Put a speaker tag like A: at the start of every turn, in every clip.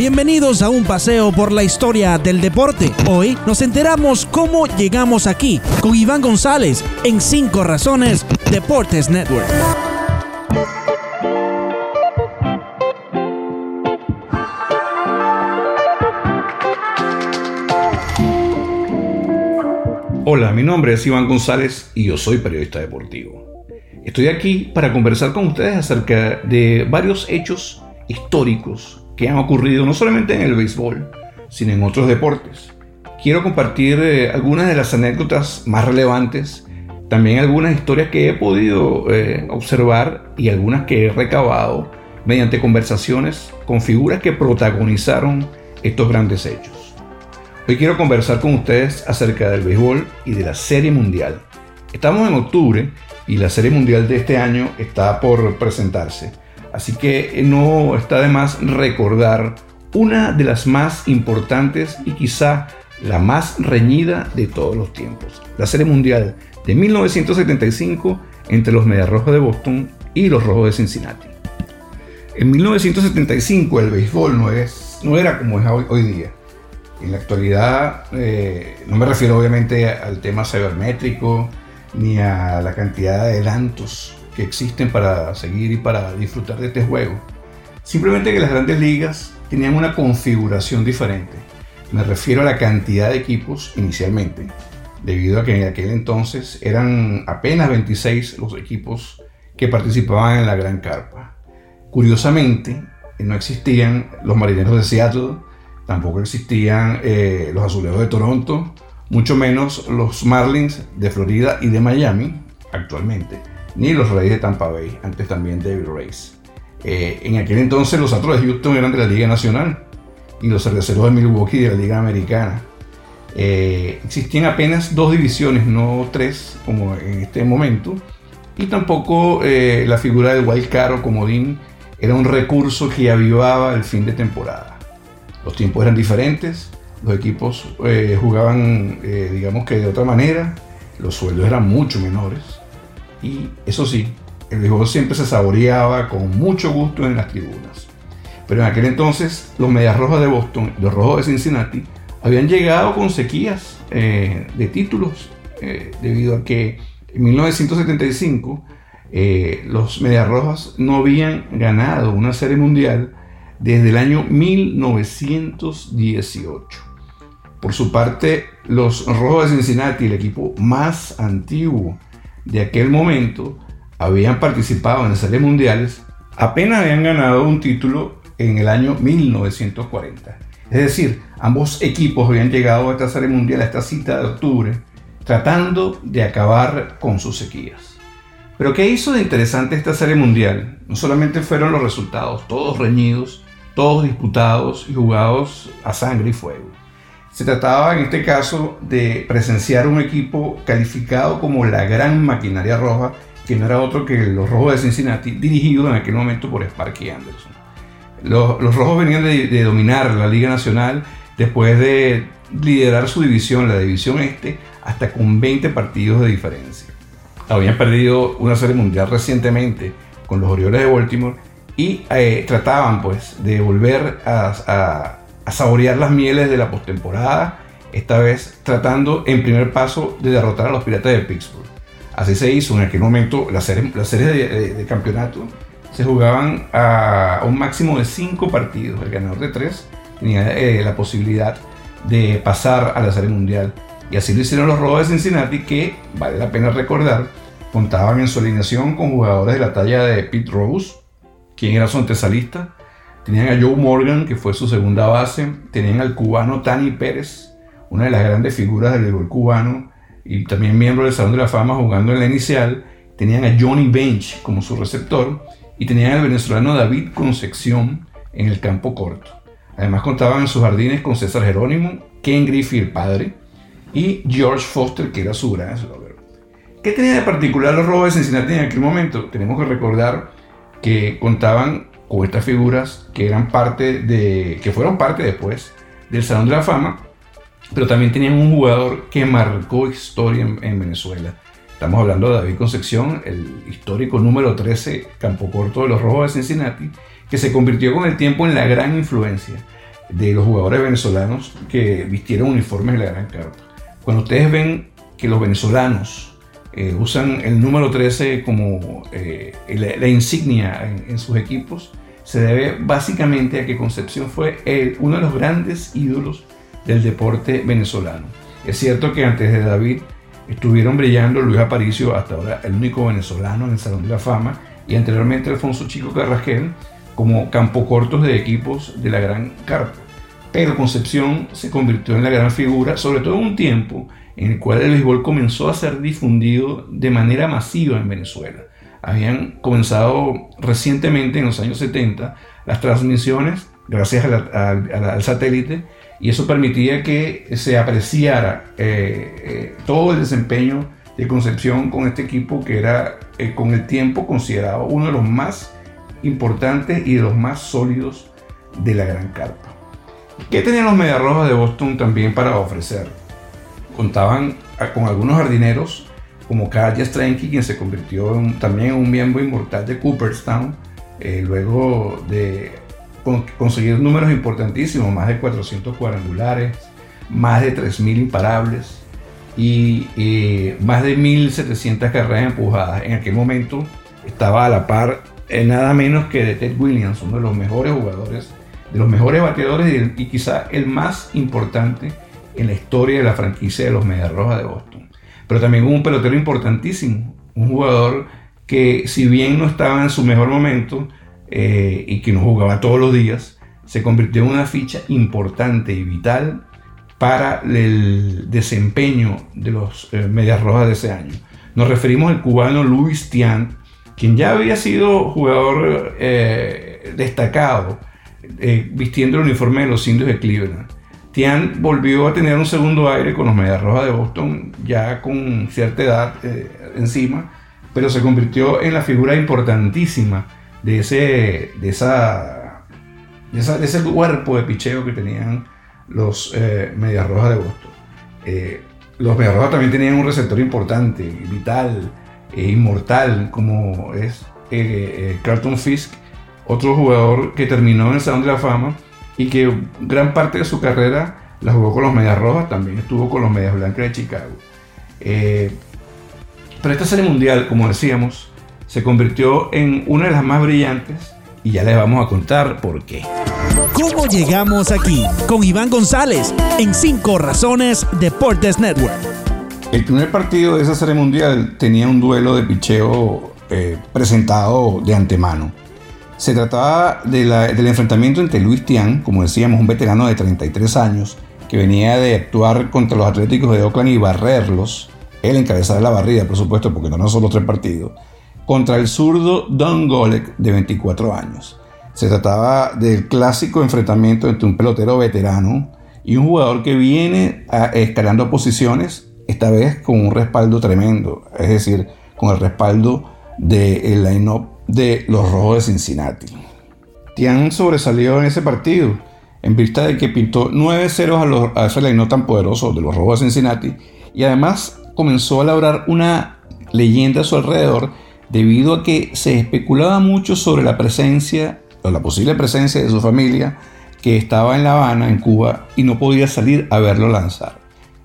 A: Bienvenidos a un paseo por la historia del deporte. Hoy nos enteramos cómo llegamos aquí con Iván González en 5 Razones Deportes Network.
B: Hola, mi nombre es Iván González y yo soy periodista deportivo. Estoy aquí para conversar con ustedes acerca de varios hechos históricos que han ocurrido no solamente en el béisbol, sino en otros deportes. Quiero compartir eh, algunas de las anécdotas más relevantes, también algunas historias que he podido eh, observar y algunas que he recabado mediante conversaciones con figuras que protagonizaron estos grandes hechos. Hoy quiero conversar con ustedes acerca del béisbol y de la Serie Mundial. Estamos en octubre y la Serie Mundial de este año está por presentarse. Así que no está de más recordar una de las más importantes y quizá la más reñida de todos los tiempos. La Serie Mundial de 1975 entre los Mediarrojos de Boston y los Rojos de Cincinnati. En 1975 el béisbol no, es, no era como es hoy, hoy día. En la actualidad, eh, no me refiero obviamente al tema cibermétrico ni a la cantidad de adelantos existen para seguir y para disfrutar de este juego. Simplemente que las grandes ligas tenían una configuración diferente. Me refiero a la cantidad de equipos inicialmente, debido a que en aquel entonces eran apenas 26 los equipos que participaban en la Gran Carpa. Curiosamente, no existían los marineros de Seattle, Tampoco existían eh, los azulejos de Toronto, mucho menos los Marlins de Florida y de Miami actualmente, ni los Reyes de Tampa Bay, antes también David Rays. Eh, en aquel entonces los Astros de Houston eran de la Liga Nacional y los Cerveceros de Milwaukee de la Liga Americana. Eh, existían apenas dos divisiones, no tres como en este momento, y tampoco la figura del wild card o comodín era un recurso que avivaba el fin de temporada. Los tiempos eran diferentes, los equipos eh, jugaban, eh, digamos que de otra manera, los sueldos eran mucho menores y eso sí, el juego siempre se saboreaba con mucho gusto en las tribunas. Pero en aquel entonces los Medias Rojas de Boston los Rojos de Cincinnati habían llegado con sequías eh, de títulos debido a que en 1975 los Medias Rojas no habían ganado una serie mundial desde el año 1918. Por su parte, los Rojos de Cincinnati, el equipo más antiguo de aquel momento, habían participado en las series mundiales, apenas habían ganado un título en el año 1940. Es decir, ambos equipos habían llegado a esta serie mundial, a esta cita de octubre, tratando de acabar con sus sequías. Pero ¿qué hizo de interesante esta serie mundial? No solamente fueron los resultados, todos reñidos, todos disputados y jugados a sangre y fuego. Se trataba en este caso de presenciar un equipo calificado como la gran maquinaria roja, que no era otro que los Rojos de Cincinnati, dirigidos en aquel momento por Sparky Anderson. Los, Rojos venían de, de, dominar la Liga Nacional después de liderar su división, la División Este, hasta con 20 partidos de diferencia. Habían perdido una serie mundial recientemente con los Orioles de Baltimore y eh, trataban pues de volver a, saborear las mieles de la postemporada, esta vez tratando en primer paso de derrotar a los Piratas de Pittsburgh. Así se hizo en aquel momento, las series, de, campeonato se jugaban a un máximo de cinco partidos, el ganador de tres tenía eh, la posibilidad de pasar a la serie mundial. Y así lo hicieron los Rojos de Cincinnati, que vale la pena recordar, contaban en su alineación con jugadores de la talla de Pete Rose, quien era su antesalista. Tenían a Joe Morgan, que fue su segunda base. Tenían al cubano Tani Pérez, una de las grandes figuras del béisbol cubano y también miembro del Salón de la Fama jugando en la inicial. Tenían a Johnny Bench como su receptor y tenían al venezolano David Concepción en el campo corto. Además contaban en sus jardines con César Jerónimo, Ken Griffey el padre y George Foster que era su gran ¿Qué tenía de particular los Rojos de Cincinnati en aquel momento? Tenemos que recordar que contaban con estas figuras que eran parte de, que fueron parte después del Salón de la Fama, pero también tenían un jugador que marcó historia en, Venezuela. Estamos hablando de David Concepción, el histórico número 13 campo corto de los Rojos de Cincinnati, que se convirtió con el tiempo en la gran influencia. de los jugadores venezolanos que vistieron uniformes de la Gran Carpa. Cuando ustedes ven que los venezolanos eh, usan el número 13 como eh, la, insignia en, sus equipos, se debe básicamente a que Concepción fue uno de los grandes ídolos del deporte venezolano. Es cierto que antes de David estuvieron brillando Luis Aparicio, hasta ahora el único venezolano en el Salón de la Fama, y anteriormente Alfonso Chico Carrasquel, como campo cortos de equipos de la Gran Carpa. Pero Concepción se convirtió en la gran figura, sobre todo en un tiempo en el cual el béisbol comenzó a ser difundido de manera masiva en Venezuela. Habían comenzado recientemente, en los años 70, las transmisiones gracias al satélite y eso permitía que se apreciara eh, eh, todo el desempeño de Concepción con este equipo que era eh, con el tiempo considerado uno de los más importantes y de los más sólidos de la Gran Carpa. ¿Qué tenían los Mediarrojas de Boston también para ofrecer? Contaban con algunos jardineros como Carl Stranky, quien se convirtió también en un miembro inmortal de Cooperstown, luego de conseguir números importantísimos, más de 400 cuadrangulares, más de 3.000 imparables y, más de 1.700 carreras empujadas. En aquel momento estaba a la par eh, nada menos que de Ted Williams, uno de los mejores jugadores, de los mejores bateadores y, quizá el más importante en la historia de la franquicia de los Medias Rojas de Boston. Pero también un pelotero importantísimo, un jugador que si bien no estaba en su mejor momento, eh, y que no jugaba todos los días, se convirtió en una ficha importante y vital para el desempeño de los eh, Medias Rojas de ese año. Nos referimos al cubano Luis Tian, quien ya había sido jugador eh, destacado vistiendo el uniforme de los indios de Cleveland. Tian volvió a tener un segundo aire con los Medias Rojas de Boston, ya con cierta edad encima, pero se convirtió en la figura importantísima de ese, de esa, de, ese cuerpo de picheo que tenían los eh, Medias Rojas de Boston. Eh, los Medias Rojas también tenían un receptor importante, vital, e inmortal, como es eh, Carlton Fisk, otro jugador que terminó en el Salón de la Fama y que gran parte de su carrera la jugó con los Medias Rojas, también estuvo con los Medias Blancas de Chicago. pero esta serie mundial, como decíamos, se convirtió en una de las más brillantes y ya les vamos a contar por qué.
A: ¿Cómo llegamos aquí? Con Iván González en 5 Razones Deportes Network.
B: El primer partido de esa serie mundial tenía un duelo de picheo eh, presentado de antemano. Se trataba del enfrentamiento entre Luis Tian, como decíamos, un veterano de 33 años, que venía de actuar contra los Atléticos de Oakland y barrerlos. Él encabezaba la barrida, por supuesto, porque no son solo tres partidos contra el zurdo Don Golek de 24 años. Se trataba del clásico enfrentamiento entre un pelotero veterano y un jugador que viene escalando posiciones, esta vez con un respaldo tremendo, es decir, con el respaldo del line-up de los Rojos de Cincinnati. Tian sobresalió en ese partido, en vista de que pintó 9 ceros a, los, a ese line-up tan poderoso de los Rojos de Cincinnati y además comenzó a labrar una leyenda a su alrededor debido a que se especulaba mucho sobre la presencia o la posible presencia de su familia que estaba en La Habana, en Cuba, y no podía salir a verlo lanzar.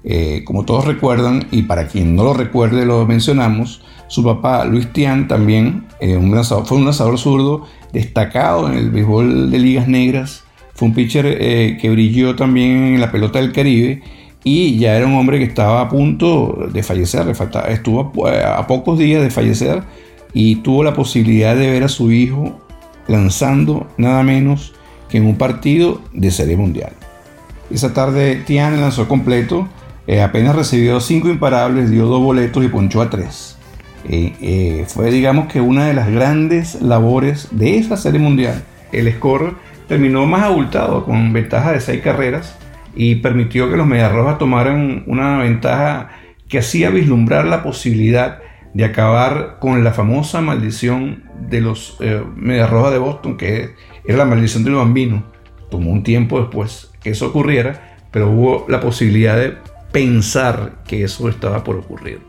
B: Eh, como todos recuerdan, y para quien no lo recuerde lo mencionamos, su papá Luis Tian también eh, un fue un lanzador zurdo destacado en el béisbol de ligas negras, fue un pitcher eh, que brilló también en la pelota del Caribe y ya era un hombre que estaba a punto de fallecer, estuvo a pocos días de fallecer y tuvo la posibilidad de ver a su hijo lanzando nada menos que en un partido de serie mundial. Esa tarde Tian lanzó completo, eh, apenas recibió cinco imparables, dio dos boletos y ponchó a tres. Eh, eh, fue digamos que una de las grandes labores de esa serie mundial. El score terminó más abultado con ventaja de seis carreras y permitió que los Mediarrojas tomaran una ventaja que hacía vislumbrar la posibilidad de acabar con la famosa maldición de los eh, Medias Rojas de Boston, que era la maldición del bambino. Tomó un tiempo después que eso ocurriera, pero hubo la posibilidad de pensar que eso estaba por ocurrir.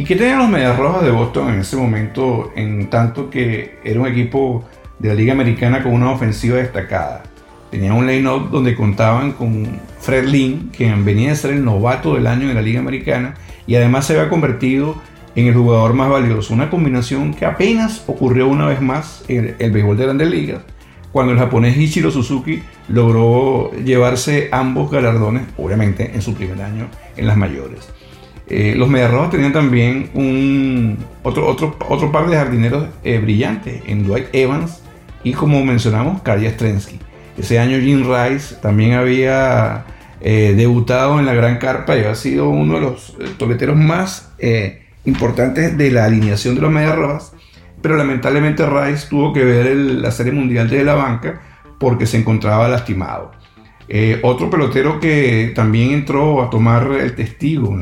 B: ¿Y qué tenían los Medias Rojas de Boston en ese momento, en tanto que era un equipo de la Liga Americana con una ofensiva destacada? Tenían un line-up donde contaban con Fred Lynn, quien venía a ser el novato del año en la Liga Americana y además se había convertido en el jugador más valioso. Una combinación que apenas ocurrió una vez más en el, béisbol de grandes ligas, cuando el japonés Ichiro Suzuki logró llevarse ambos galardones, obviamente en su primer año en las mayores. Eh, los Mediarrojas tenían también un, otro, otro, otro par de jardineros eh, brillantes en Dwight Evans y como mencionamos, Karja Strensky. Ese año Jim Rice también había eh, debutado en la Gran Carpa y había sido uno de los toleteros más importantes de la alineación de los Medias Rojas, pero lamentablemente Rice tuvo que ver la Serie Mundial de la banca porque se encontraba lastimado. Otro pelotero que también entró a tomar el testigo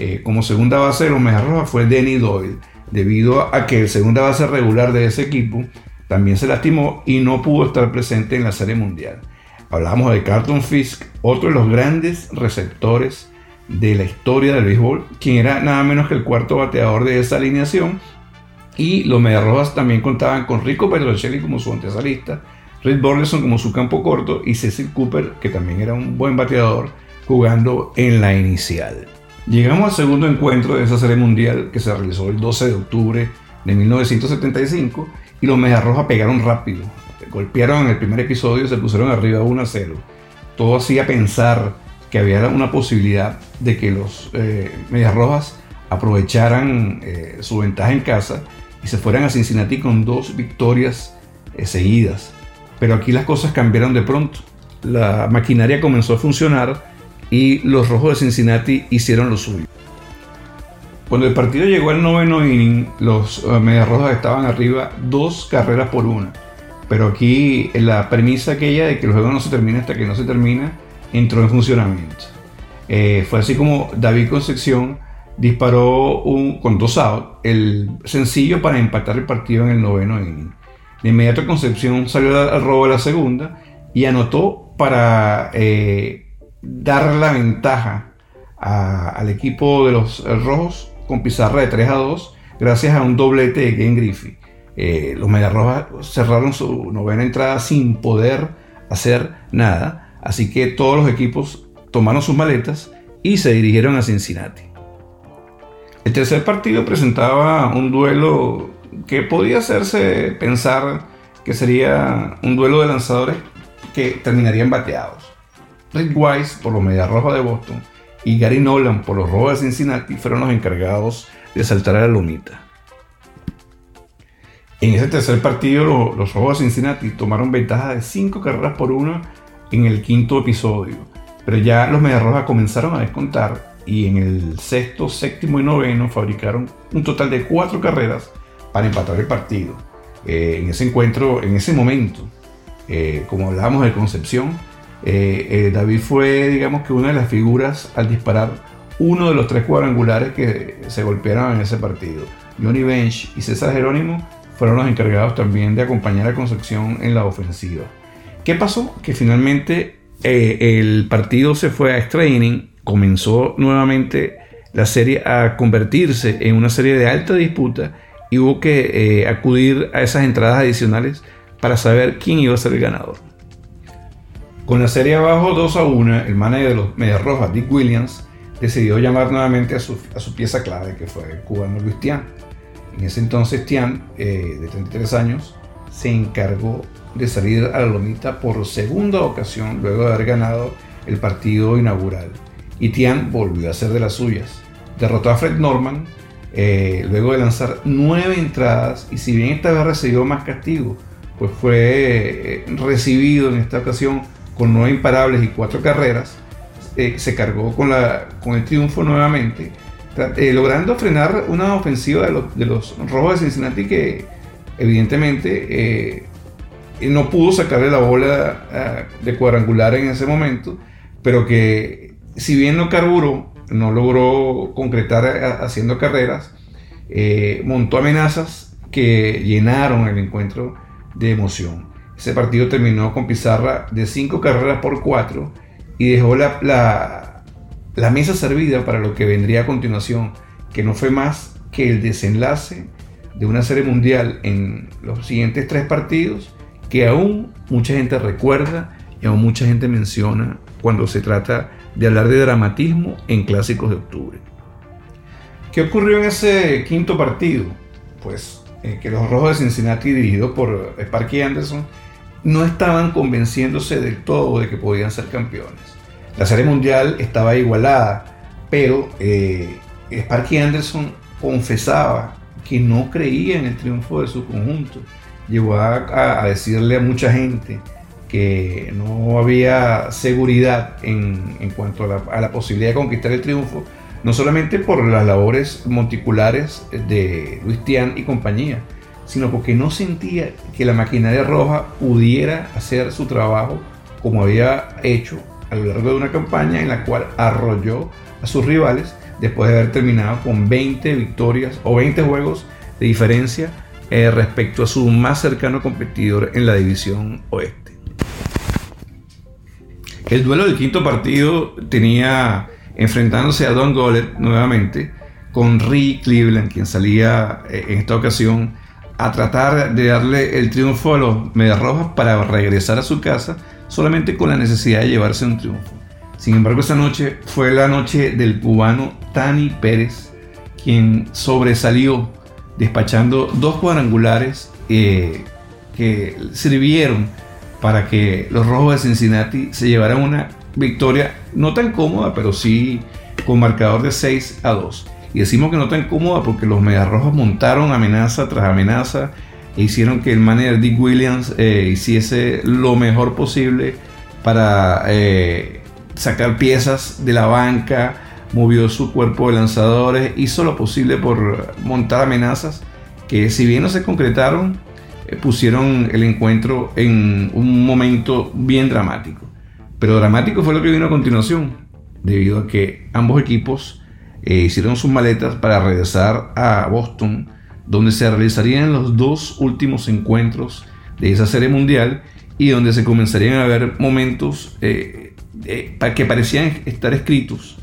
B: eh, como segunda base de los Medias Rojas fue Denny Doyle, debido a que el segunda base regular de ese equipo también se lastimó y no pudo estar presente en la Serie Mundial. Hablamos de Carlton Fisk, otro de los grandes receptores de la historia del béisbol, quien era nada menos que el cuarto bateador de esa alineación. Y los Mediarrojas también contaban con Rico Petrocelli como su antesalista, Rick Borleson como su campo corto y Cecil Cooper, que también era un buen bateador, jugando en la inicial. Llegamos al segundo encuentro de esa serie mundial que se realizó el 12 de octubre de 1975 y los Mediarrojas pegaron rápido. Golpearon en el primer episodio y se pusieron arriba 1 a 0. Todo hacía pensar que había una posibilidad de que los eh, Medias Rojas aprovecharan eh, su ventaja en casa y se fueran a Cincinnati con dos victorias eh, seguidas. Pero aquí las cosas cambiaron de pronto. La maquinaria comenzó a funcionar y los Rojos de Cincinnati hicieron lo suyo. Cuando el partido llegó al noveno inning, los Medias Rojas estaban arriba dos carreras por una. Pero aquí la premisa aquella de que el juego no se termina hasta que no se termina entró en funcionamiento. Eh, fue así como David Concepción disparó un, con dos outs el sencillo para empatar el partido en el noveno inning. De inmediato Concepción salió al robo de la segunda y anotó para eh, dar la ventaja al equipo de los rojos con pizarra de 3 a 2 gracias a un doblete de Game Griffey. Eh, los Mediarrojas cerraron su novena entrada sin poder hacer nada Así que todos los equipos tomaron sus maletas y se dirigieron a Cincinnati. El tercer partido presentaba un duelo que podía hacerse pensar que sería un duelo de lanzadores que terminarían bateados. Rick Wise por los Medias Rojas de Boston y Gary Nolan por los Rojos de Cincinnati fueron los encargados de saltar a la lunita. En ese tercer partido los Rojos de Cincinnati tomaron ventaja de 5 carreras por una en el quinto episodio. Pero ya los Mediarrojas comenzaron a descontar y en el sexto, séptimo y noveno fabricaron un total de cuatro carreras para empatar el partido. Eh, en ese encuentro, en ese momento, eh, como hablábamos de Concepción, eh, David fue, digamos que una de las figuras al disparar uno de los tres cuadrangulares que se golpearon en ese partido. Johnny Bench y César Jerónimo fueron los encargados también de acompañar a Concepción en la ofensiva. ¿Qué pasó? Que finalmente eh, el partido se fue a extra comenzó nuevamente la serie a convertirse en una serie de alta disputa y hubo que eh, acudir a esas entradas adicionales para saber quién iba a ser el ganador. Con la serie abajo 2 a 1, el manager de los Medias Rojas, Dick Williams, decidió llamar nuevamente a su, pieza clave, que fue el cubano Luis Tian. En ese entonces Tian, eh, de 33 años, se encargó de salir a la lomita por segunda ocasión luego de haber ganado el partido inaugural. Y Tian volvió a ser de las suyas. Derrotó a Fred Norman eh, luego de lanzar nueve entradas y si bien esta vez recibió más castigo, pues fue eh, recibido en esta ocasión con nueve imparables y cuatro carreras, eh, se cargó con, la, con el triunfo nuevamente, logrando frenar una ofensiva de los, de los Rojos de Cincinnati que evidentemente no pudo sacarle la bola ah, de cuadrangular en ese momento, pero que si bien no carburó, no logró concretar ah, haciendo carreras, eh, montó amenazas que llenaron el encuentro de emoción. Ese partido terminó con pizarra de 5 carreras por 4 y dejó la, mesa servida para lo que vendría a continuación, que no fue más que el desenlace de una serie mundial en los siguientes tres partidos que aún mucha gente recuerda y aún mucha gente menciona cuando se trata de hablar de dramatismo en clásicos de octubre. ¿Qué ocurrió en ese quinto partido? Pues eh, que los Rojos de Cincinnati, dirigidos por Sparky Anderson, no estaban convenciéndose del todo de que podían ser campeones. La serie mundial estaba igualada, pero eh, Sparky Anderson confesaba que no creía en el triunfo de su conjunto. Llegó a, decirle a mucha gente que no había seguridad en, cuanto a la, posibilidad de conquistar el triunfo, no solamente por las labores monticulares de Luis Tian y compañía, sino porque no sentía que la maquinaria roja pudiera hacer su trabajo como había hecho a lo largo de una campaña en la cual arrolló a sus rivales después de haber terminado con 20 victorias o 20 juegos de diferencia eh, respecto a su más cercano competidor en la división oeste. El duelo del quinto partido tenía enfrentándose a Don Goller nuevamente con Rick Cleveland, quien salía eh, en esta ocasión a tratar de darle el triunfo a los Medias Rojas para regresar a su casa solamente con la necesidad de llevarse un triunfo. Sin embargo, esa noche fue la noche del cubano Tani Pérez, quien sobresalió despachando dos cuadrangulares eh, que sirvieron para que los Rojos de Cincinnati se llevaran una victoria no tan cómoda, pero sí con marcador de 6 a 2. Y decimos que no tan cómoda porque los Medias Rojas montaron amenaza tras amenaza e hicieron que el manager Dick Williams eh, hiciese lo mejor posible para eh, sacar piezas de la banca, movió su cuerpo de lanzadores, hizo lo posible por montar amenazas que si bien no se concretaron, eh, pusieron el encuentro en un momento bien dramático. Pero dramático fue lo que vino a continuación, debido a que ambos equipos hicieron sus maletas para regresar a Boston donde se realizarían los dos últimos encuentros de esa serie mundial y donde se comenzarían a ver momentos eh, eh, que parecían estar escritos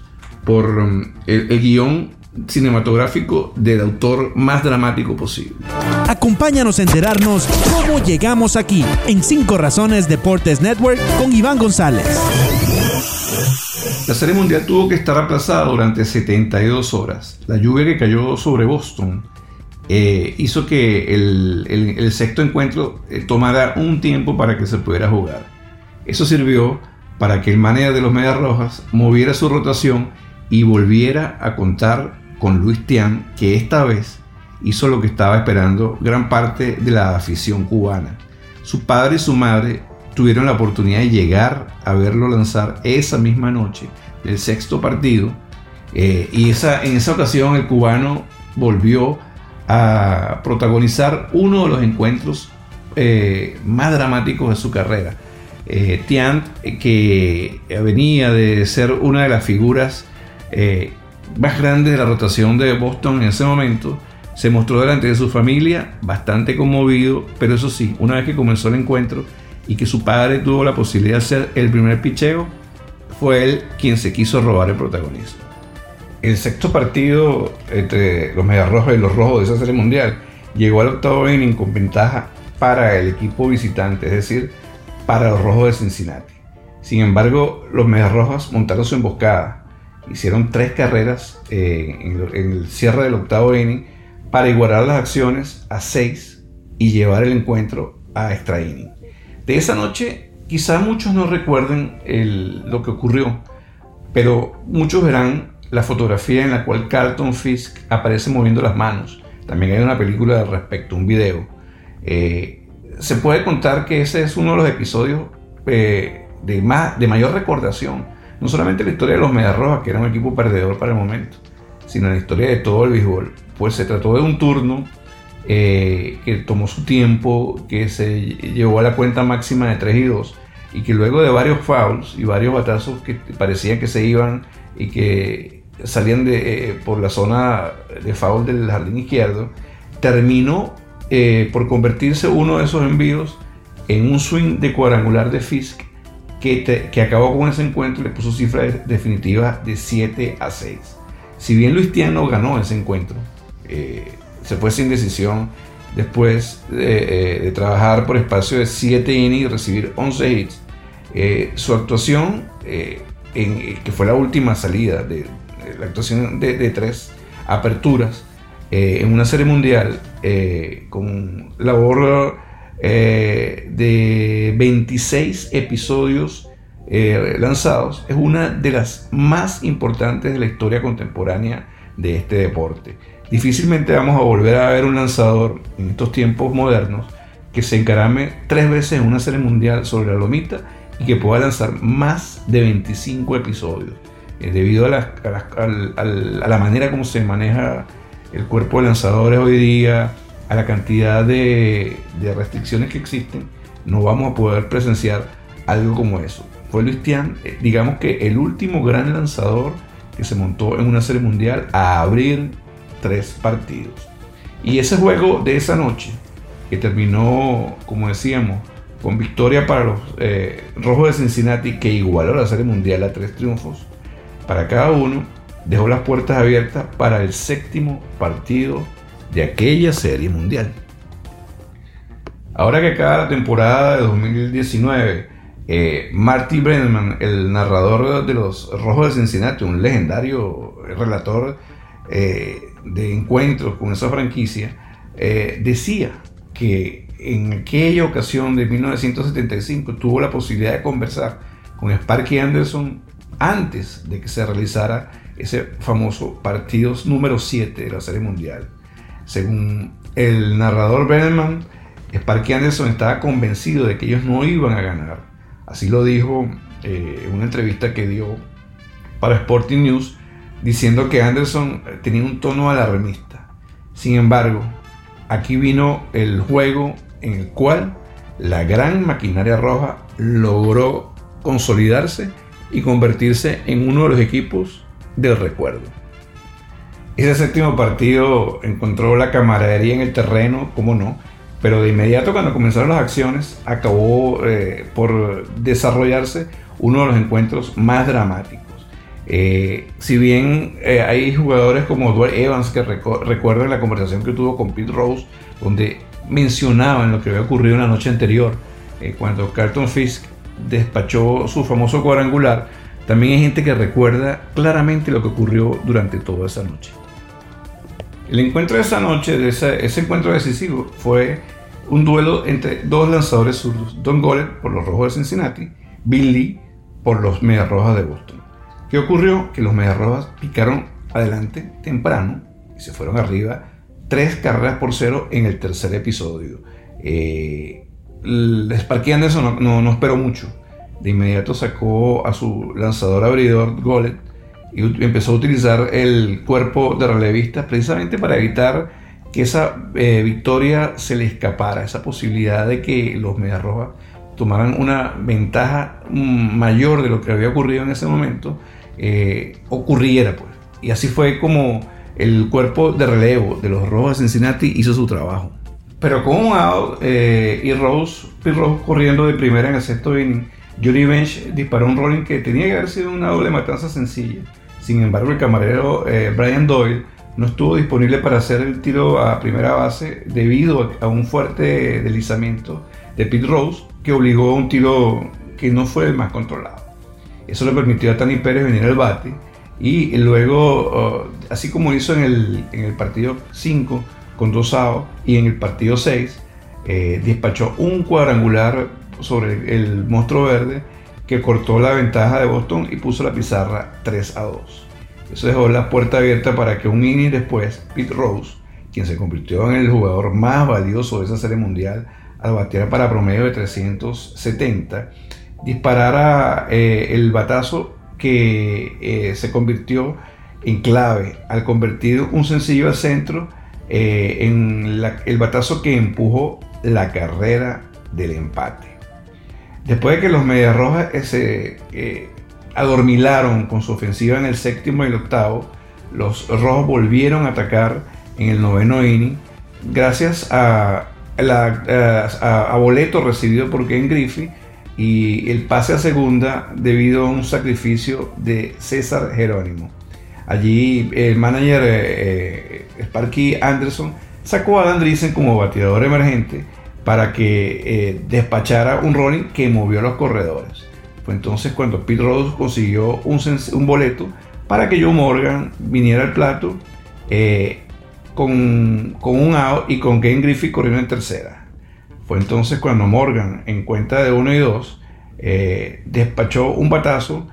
B: por um, el, el guion cinematográfico del autor más dramático posible.
A: Acompáñanos a enterarnos cómo llegamos aquí en Cinco Razones Deportes Network con Iván González.
B: La Serie Mundial tuvo que estar aplazada durante 72 horas. La lluvia que cayó sobre Boston eh, hizo que el, sexto encuentro eh, tomara un tiempo para que se pudiera jugar. Eso sirvió para que el manager de los Medias Rojas moviera su rotación y volviera a contar con Luis Tian, que esta vez hizo lo que estaba esperando gran parte de la afición cubana. Su padre y su madre tuvieron la oportunidad de llegar a verlo lanzar esa misma noche del sexto partido eh, y esa, en esa ocasión el cubano volvió a protagonizar uno de los encuentros eh, más dramáticos de su carrera. Eh, Tiant, eh, que venía de ser una de las figuras más grandes de la rotación de Boston en ese momento, se mostró delante de su familia bastante conmovido, pero eso sí, una vez que comenzó el encuentro y que su padre tuvo la posibilidad de hacer el primer picheo, fue él quien se quiso robar el protagonismo el sexto partido entre los Mediarrojos y los Rojos de esa serie mundial llegó al octavo inning con ventaja para el equipo visitante, es decir, para los Rojos de Cincinnati. Sin embargo, los Mediarrojas montaron su emboscada, hicieron tres carreras eh, en, el cierre del octavo inning para igualar las acciones a seis y llevar el encuentro a extra inning. De esa noche, quizá muchos no recuerden lo que ocurrió, pero muchos verán la fotografía en la cual Carlton Fisk aparece moviendo las manos. También hay una película al respecto, un video. Eh, se puede contar que ese es uno de los episodios eh, de, más, de mayor recordación. No solamente la historia de los Mediarrojas, que era un equipo perdedor para el momento, sino la historia de todo el béisbol. Pues se trató de un turno eh, que tomó su tiempo, que se llevó a la cuenta máxima de 3 y 2, y que luego de varios fouls y varios batazos que parecían que se iban y que salían de, eh, por la zona de foul del jardín izquierdo, terminó eh, por convertirse uno de esos envíos en un swing de cuadrangular de Fisk que, acabó con ese encuentro le puso cifra definitiva de 7 a 6. Si bien Luis Tiano ganó ese encuentro, eh, se fue sin decisión después de, trabajar por espacio de 7 innings y recibir 11 hits. Eh, su actuación, eh, que fue la última salida de, la actuación de, tres aperturas en una serie mundial con labor de 26 episodios lanzados, es una de las más importantes de la historia contemporánea de este deporte. Difícilmente vamos a volver a ver un lanzador en estos tiempos modernos que se encarame tres veces en una serie mundial sobre la lomita y que pueda lanzar más de 25 episodios. Eh, debido a la, manera como se maneja el cuerpo de lanzadores hoy día, a la cantidad de, restricciones que existen, no vamos a poder presenciar algo como eso. Fue Luis Tian, eh, digamos que el último gran lanzador que se montó en una serie mundial a abrir tres partidos. Y ese juego de esa noche, que terminó, como decíamos, con victoria para los eh, Rojos de Cincinnati, que igualó la serie mundial a tres triunfos para cada uno, dejó las puertas abiertas para el séptimo partido de aquella serie mundial. Ahora que acaba la temporada de 2019, eh, Marty Brennan, el narrador de los Rojos de Cincinnati, un legendario relator eh, de encuentros con esa franquicia, eh, decía que en aquella ocasión de 1975 tuvo la posibilidad de conversar con Sparky Anderson antes de que se realizara ese famoso partido número 7 de la Serie Mundial. Según el narrador Brennan, Sparky Anderson estaba convencido de que ellos no iban a ganar Así lo dijo eh, en una entrevista que dio para Sporting News, diciendo que Anderson tenía un tono alarmista. Sin embargo, aquí vino el juego en el cual la gran maquinaria roja logró consolidarse y convertirse en uno de los equipos del recuerdo. Ese séptimo partido encontró la camaradería en el terreno, como no, pero de inmediato cuando comenzaron las acciones acabó eh, por desarrollarse uno de los encuentros más dramáticos. Eh, si bien eh, hay jugadores como Dwayne Evans que recuerdan la conversación que tuvo con Pete Rose, donde mencionaban lo que había ocurrido en la noche anterior, cuando Carlton Fisk despachó su famoso cuadrangular, también hay gente que recuerda claramente lo que ocurrió durante toda esa noche. El encuentro de esa noche, ese, encuentro decisivo, fue un duelo entre dos lanzadores zurdos, Don Goller por los Rojos de Cincinnati, Bill Lee por los Medias Rojas de Boston. ¿Qué ocurrió? Que los Medias Rojas picaron adelante temprano y se fueron arriba tres carreras por cero en el tercer episodio. Eh, Sparky Anderson no, no, esperó mucho. De inmediato sacó a su lanzador abridor Golet y empezó a utilizar el cuerpo de relevista precisamente para evitar que esa eh, victoria se le escapara, esa posibilidad de que los Medias Rojas tomaran una ventaja mm, mayor de lo que había ocurrido en ese momento, eh, ocurriera pues. Y así fue como el cuerpo de relevo de los Rojos de Cincinnati hizo su trabajo. Pero con un out eh, y Rose, Rose corriendo de primera en el sexto inning, Johnny Bench disparó un rolling que tenía que haber sido una doble matanza sencilla. Sin embargo, el camarero eh, Brian Doyle no estuvo disponible para hacer el tiro a primera base debido a un fuerte deslizamiento de Pete Rose que obligó a un tiro que no fue el más controlado. Eso le permitió a Tani Pérez venir al bate y luego, oh, así como hizo en el, partido 5 con dos y en el partido 6, eh, despachó un cuadrangular sobre el monstruo verde que cortó la ventaja de Boston y puso la pizarra 3 a 2. Eso dejó la puerta abierta para que un inning después, Pete Rose, quien se convirtió en el jugador más valioso de esa serie mundial al batear para promedio de 370, disparara eh, el batazo que eh, se convirtió en clave al convertir un sencillo al centro eh, en el batazo que empujó la carrera del empate. Después de que los Medias Rojas eh, se eh, adormilaron con su ofensiva en el séptimo y el octavo, los Rojos volvieron a atacar en el noveno inning gracias a, a, boleto recibido por Ken Griffey y el pase a segunda debido a un sacrificio de César Jerónimo. Allí el manager eh, Sparky Anderson sacó a Dan Driesen como bateador emergente para que eh, despachara un rolling que movió los corredores. fue entonces cuando Pete Rose consiguió un, un boleto para que Joe Morgan viniera al plato eh, con, con, un out y con Ken Griffith corriendo en tercera. Fue entonces cuando Morgan, en cuenta de 1 y 2, eh, despachó un batazo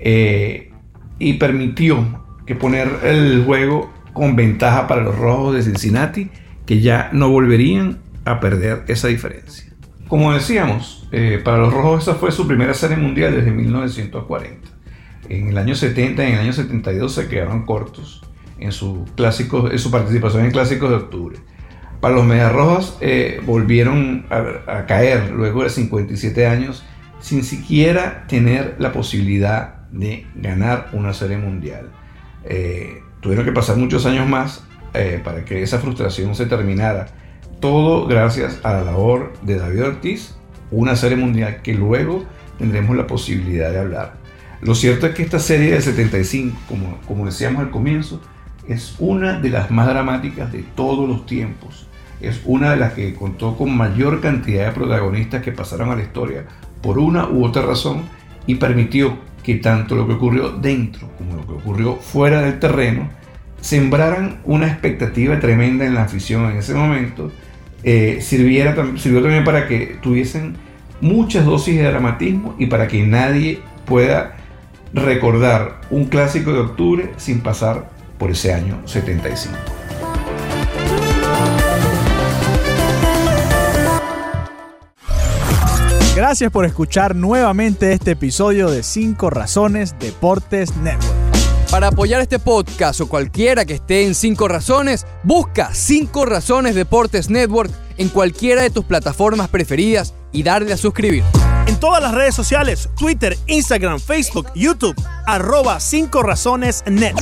B: eh, y permitió que poner el juego con ventaja para los rojos de Cincinnati, que ya no volverían a perder esa diferencia. Como decíamos, para los rojos esa fue su primera serie mundial desde 1940. En el año 70 y en el año 72 se quedaron cortos en su, clásico, en su participación en clásicos de octubre. Para los Medias Rojas eh, volvieron a, caer luego de 57 años sin siquiera tener la posibilidad de ganar una serie mundial. Eh, tuvieron que pasar muchos años más eh, para que esa frustración se terminara. Todo gracias a la labor de David Ortiz, una serie mundial que luego tendremos la posibilidad de hablar. Lo cierto es que esta serie del 75, como, como decíamos al comienzo, es una de las más dramáticas de todos los tiempos. Es una de las que contó con mayor cantidad de protagonistas que pasaron a la historia por una u otra razón y permitió que tanto lo que ocurrió dentro como lo que ocurrió fuera del terreno sembraran una expectativa tremenda en la afición en ese momento, eh, sirviera, sirvió también para que tuviesen muchas dosis de dramatismo y para que nadie pueda recordar un clásico de octubre sin pasar por ese año 75.
A: Gracias por escuchar nuevamente este episodio de 5 Razones Deportes Network.
C: Para apoyar este podcast o cualquiera que esté en 5 Razones, busca 5 Razones Deportes Network en cualquiera de tus plataformas preferidas y darle a suscribir
A: en todas las redes sociales, Twitter, Instagram, Facebook, YouTube, arroba 5 razones net.